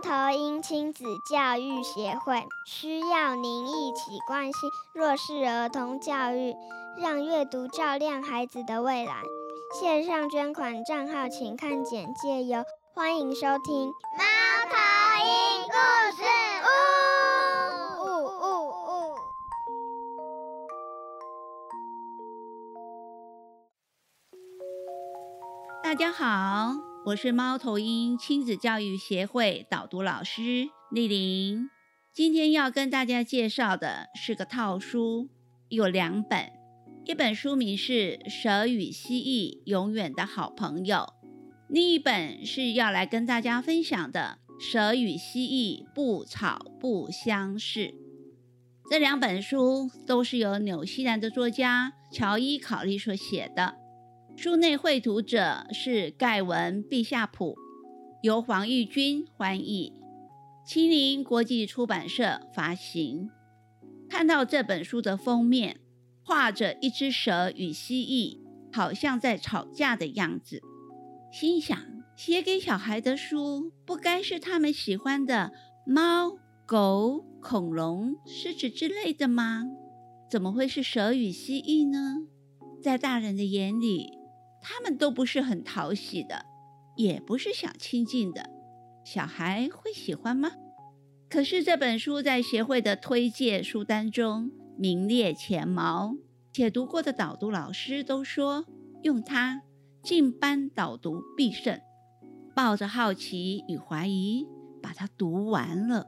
猫头鹰亲子教育协会需要您一起关心弱势儿童教育，让阅读照亮孩子的未来。线上捐款账号请看简介哟。欢迎收听猫头鹰故事屋。呜呜呜！大家好，我是猫头鹰亲子教育协会导读老师丽玲。今天要跟大家介绍的是个套书，有两本。一本书名是《蛇与蜥蜴永远的好朋友》，另一本是要来跟大家分享的《蛇与蜥蜴不吵不相识》。这两本书都是由纽西兰的作家乔伊·考利所写的。书内绘图者是盖文·毕夏普，由黄玉君翻译，青林国际出版社发行。看到这本书的封面。画着一只蛇与蜥蜴，好像在吵架的样子。心想，写给小孩的书不该是他们喜欢的猫、狗、恐龙、狮子之类的吗？怎么会是蛇与蜥蜴呢？在大人的眼里，他们都不是很讨喜的，也不是想亲近的。小孩会喜欢吗？可是这本书在协会的推荐书单中。名列前茅，且读过的导读老师都说用它进班导读必胜。抱着好奇与怀疑，把它读完了。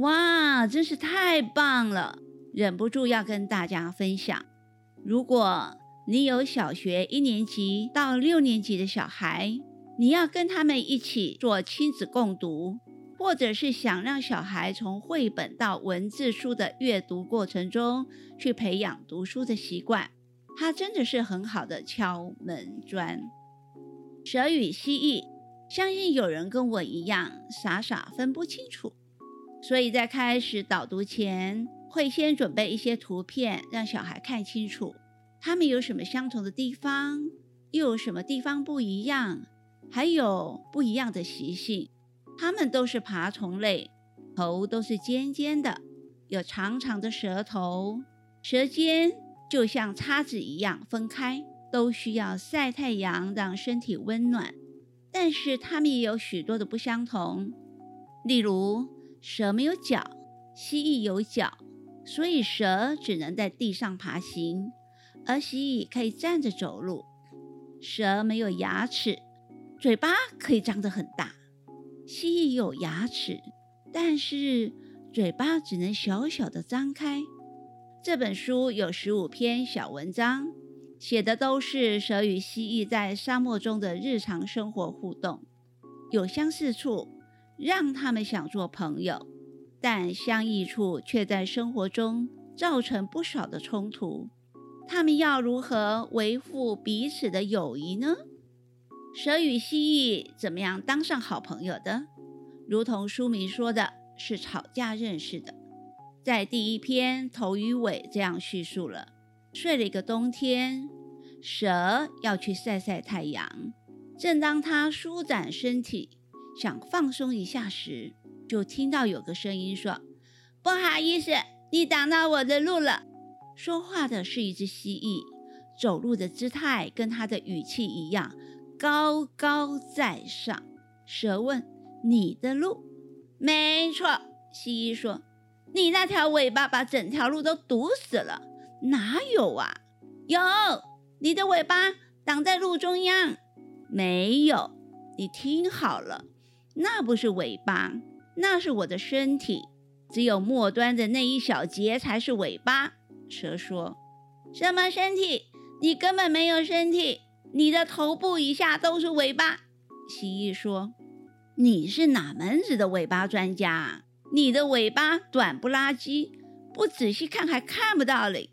哇，真是太棒了！忍不住要跟大家分享。如果你有小学一年级到六年级的小孩，你要跟他们一起做亲子共读。或者是想让小孩从绘本到文字书的阅读过程中去培养读书的习惯，它真的是很好的敲门砖。蛇与蜥蜴，相信有人跟我一样傻傻分不清楚，所以在开始导读前，会先准备一些图片让小孩看清楚，它们有什么相同的地方，又有什么地方不一样，还有不一样的习性。它们都是爬虫类，头都是尖尖的，有长长的舌头，舌尖就像叉子一样分开，都需要晒太阳让身体温暖。但是它们也有许多的不相同，例如蛇没有脚，蜥蜴有脚，所以蛇只能在地上爬行，而蜥蜴可以站着走路。蛇没有牙齿，嘴巴可以张得很大。蜥蜴有牙齿，但是嘴巴只能小小的张开。这本书有十五篇小文章，写的都是蛇与蜥蜴在沙漠中的日常生活互动，有相似处，让他们想做朋友，但相异处却在生活中造成不少的冲突。他们要如何维护彼此的友谊呢？蛇与蜥蜴怎么样当上好朋友的？如同书名说的，是吵架认识的。在第一篇头与尾这样叙述了：睡了一个冬天，蛇要去晒晒太阳。正当它舒展身体，想放松一下时，就听到有个声音说：“不好意思，你挡到我的路了。”说话的是一只蜥蜴，走路的姿态跟它的语气一样。高高在上，蛇问：“你的路？”“没错。”蜥蜴说：“你那条尾巴把整条路都堵死了。”“哪有啊？”“有，你的尾巴挡在路中央。”“没有。”“你听好了，那不是尾巴，那是我的身体。只有末端的那一小节才是尾巴。”蛇说：“什么身体？你根本没有身体。”你的头部以下都是尾巴，蜥蜴说：“你是哪门子的尾巴专家？你的尾巴短不拉几，不仔细看还看不到嘞。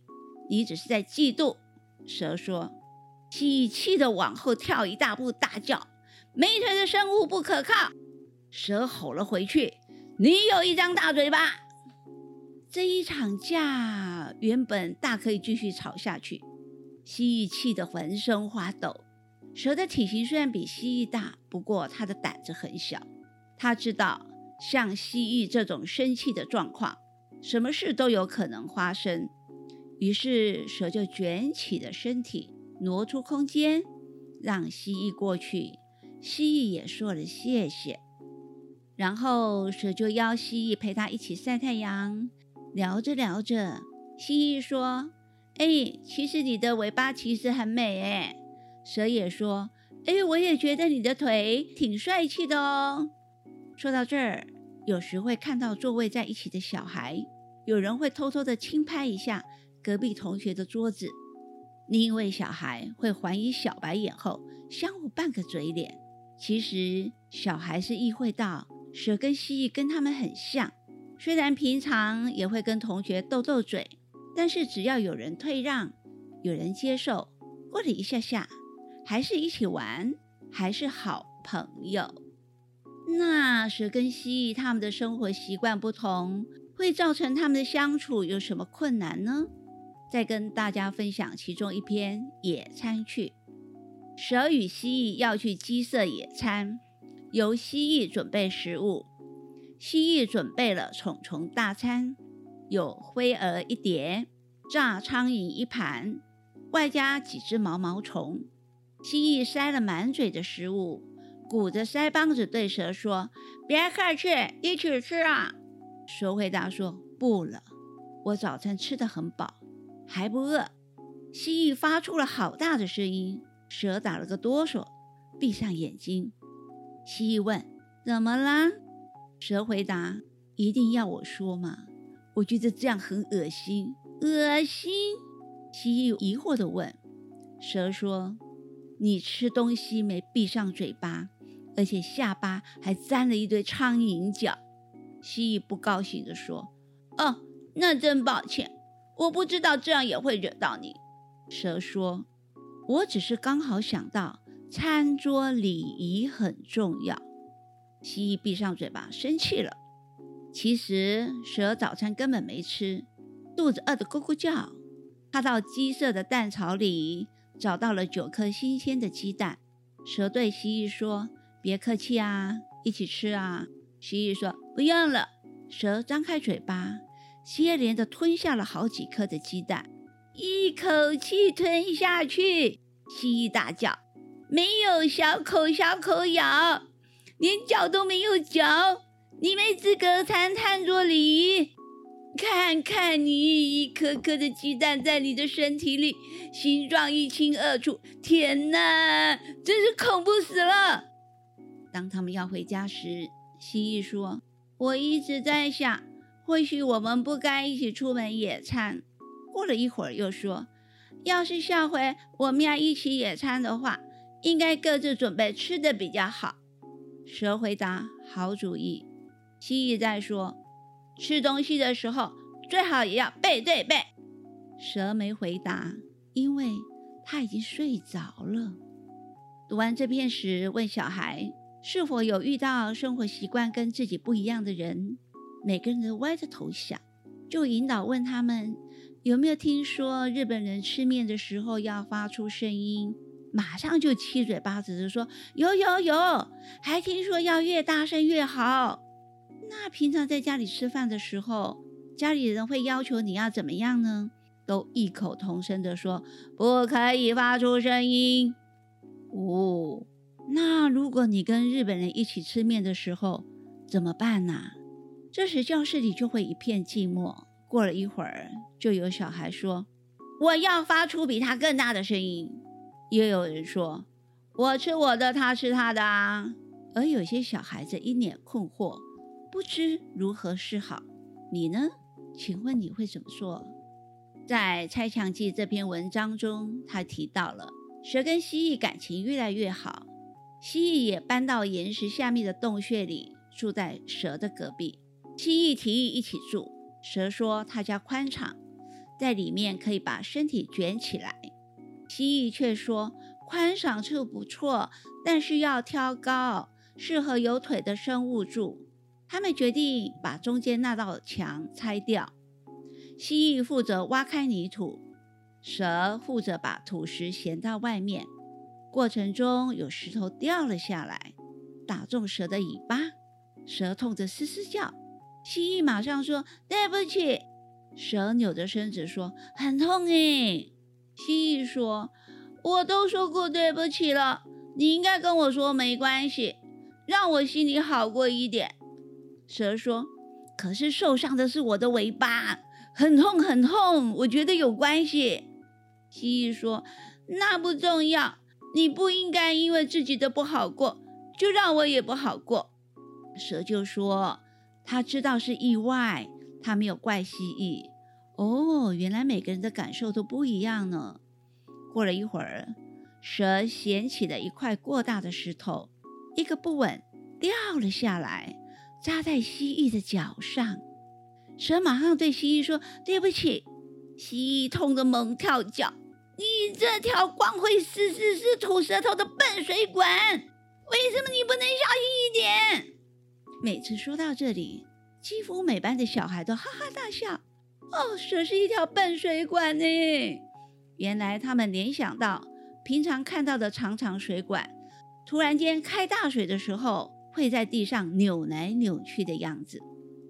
你只是在嫉妒。”蛇说。蜥蜴气得往后跳一大步，大叫：“没腿的生物不可靠！”蛇吼了回去：“你有一张大嘴巴！”这一场架原本大可以继续吵下去。蜥蜴气得浑身发抖。蛇的体型虽然比蜥蜴大，不过它的胆子很小。它知道像蜥蜴这种生气的状况，什么事都有可能发生。于是蛇就卷起了身体，挪出空间，让蜥蜴过去。蜥蜴也说了谢谢。然后蛇就邀蜥蜴陪它一起晒太阳。聊着聊着，蜥蜴说：“哎，其实你的尾巴其实很美哎。”蛇也说：“哎，我也觉得你的腿挺帅气的哦。”说到这儿，有时会看到座位在一起的小孩，有人会偷偷的轻拍一下隔壁同学的桌子，另一位小孩会还以小白眼后，相互扮个嘴脸。其实小孩是意会到蛇跟蜥蜴跟他们很像，虽然平常也会跟同学斗斗嘴，但是只要有人退让，有人接受，过了一下下，还是一起玩，还是好朋友。那蛇跟蜥蜴他们的生活习惯不同，会造成他们的相处有什么困难呢？再跟大家分享其中一篇野餐去。蛇与蜥蜴要去鸡舍野餐，由蜥蜴准备食物。蜥蜴准备了虫虫大餐，有灰蛾一碟，炸苍蝇一盘，外加几只毛毛虫。蜥蜴塞了满嘴的食物。鼓着腮帮子对蛇说：“别客气，一起吃啊！”蛇回答说：“不了，我早餐吃得很饱，还不饿。”蜥蜴发出了好大的声音，蛇打了个哆嗦，闭上眼睛。蜥蜴问：“怎么啦？”蛇回答：“一定要我说吗？我觉得这样很恶心，恶心。”蜥蜴疑惑地问：“蛇说，你吃东西没闭上嘴巴？”而且下巴还沾了一堆苍蝇脚，蜥蜴不高兴地说：“哦，那真抱歉，我不知道这样也会惹到你。”蛇说：“我只是刚好想到餐桌礼仪很重要。”蜥蜴闭上嘴巴，生气了。其实蛇早餐根本没吃，肚子饿得咕咕叫。它到鸡舍的蛋巢里找到了九颗新鲜的鸡蛋。蛇对蜥蜴说。别客气啊，一起吃啊！蜥蜴说：“不用了。”蛇张开嘴巴，接连的吞下了好几颗的鸡蛋，一口气吞下去。蜥蜴大叫：“没有小口小口咬，连嚼都没有嚼，你没资格谈餐桌礼。看看你，一颗颗的鸡蛋在你的身体里，形状一清二楚。天哪，真是恐怖死了！”当他们要回家时，蜥蜴说：“我一直在想，或许我们不该一起出门野餐。”过了一会儿，又说：“要是下回我们要一起野餐的话，应该各自准备吃的比较好。”蛇回答：“好主意。”蜥蜴在说：“吃东西的时候最好也要背对背。”蛇没回答，因为他已经睡着了。读完这篇时，问小孩。是否有遇到生活习惯跟自己不一样的人？每个人都歪着头想，就引导问他们有没有听说日本人吃面的时候要发出声音，马上就七嘴八舌的说有有有，还听说要越大声越好。那平常在家里吃饭的时候，家里人会要求你要怎么样呢？都异口同声的说不可以发出声音。哦。那如果你跟日本人一起吃面的时候怎么办呢？这时教室里就会一片寂寞。过了一会儿，就有小孩说：“我要发出比他更大的声音。”也有人说：“我吃我的，他吃他的。”啊。而有些小孩子一脸困惑，不知如何是好。你呢？请问你会怎么做？在《拆墙记》这篇文章中，他提到了蛇跟蜥蜴感情越来越好。蜥蜴也搬到岩石下面的洞穴里，住在蛇的隔壁。蜥蜴提议一起住，蛇说他家宽敞，在里面可以把身体卷起来。蜥蜴却说宽敞处不错，但是要挑高，适合有腿的生物住。他们决定把中间那道墙拆掉。蜥蜴负责挖开泥土，蛇负责把土石衔到外面。过程中有石头掉了下来，打中蛇的尾巴，蛇痛得嘶嘶叫，蜥蜴马上说对不起。蛇扭着身子说很痛诶。蜥蜴说我都说过对不起了，你应该跟我说没关系，让我心里好过一点。蛇说可是受伤的是我的尾巴，很痛很痛，我觉得有关系。蜥蜴说那不重要，你不应该因为自己的不好过，就让我也不好过。蛇就说：“他知道是意外，他没有怪蜥蜴。哦，原来每个人的感受都不一样呢。”过了一会儿，蛇捡起了一块过大的石头，一个不稳掉了下来，扎在蜥蜴的脚上。蛇马上对蜥蜴说：“对不起。”蜥蜴痛得猛跳脚：“你这条光会嘶嘶嘶吐舌头的笨水管，为什么你不能小心一点？”每次说到这里，几乎每班的小孩都哈哈大笑。哦，蛇是一条笨水管呢。原来他们联想到平常看到的长长水管，突然间开大水的时候会在地上扭来扭去的样子。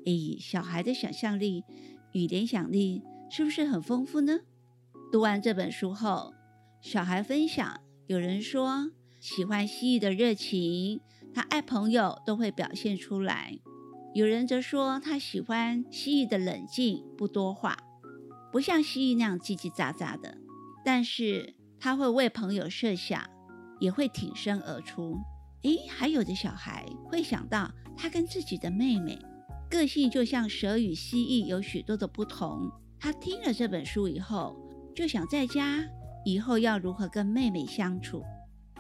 哎，小孩的想象力与联想力是不是很丰富呢？读完这本书后，小孩分享，有人说喜欢蜥蜴的热情。他爱朋友都会表现出来。有人则说他喜欢蜥蜴的冷静，不多话，不像蜥蜴那样叽叽喳喳的。但是他会为朋友设想，也会挺身而出。诶，还有的小孩会想到他跟自己的妹妹个性就像蛇与蜥蜴有许多的不同。他听了这本书以后，就想在家以后要如何跟妹妹相处，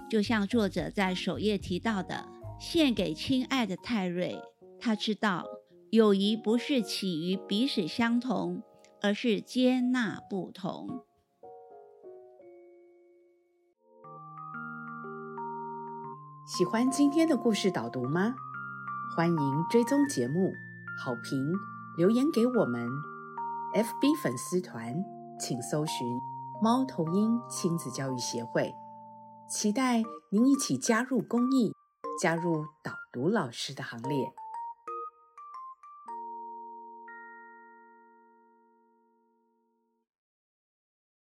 就像作者在首页提到的。献给亲爱的泰瑞，他知道友谊不是起于彼此相同，而是接纳不同。喜欢今天的故事导读吗？欢迎追踪节目，好评留言给我们。FB 粉丝团请搜寻“猫头鹰亲子教育协会”，期待您一起加入公益。加入导读老师的行列。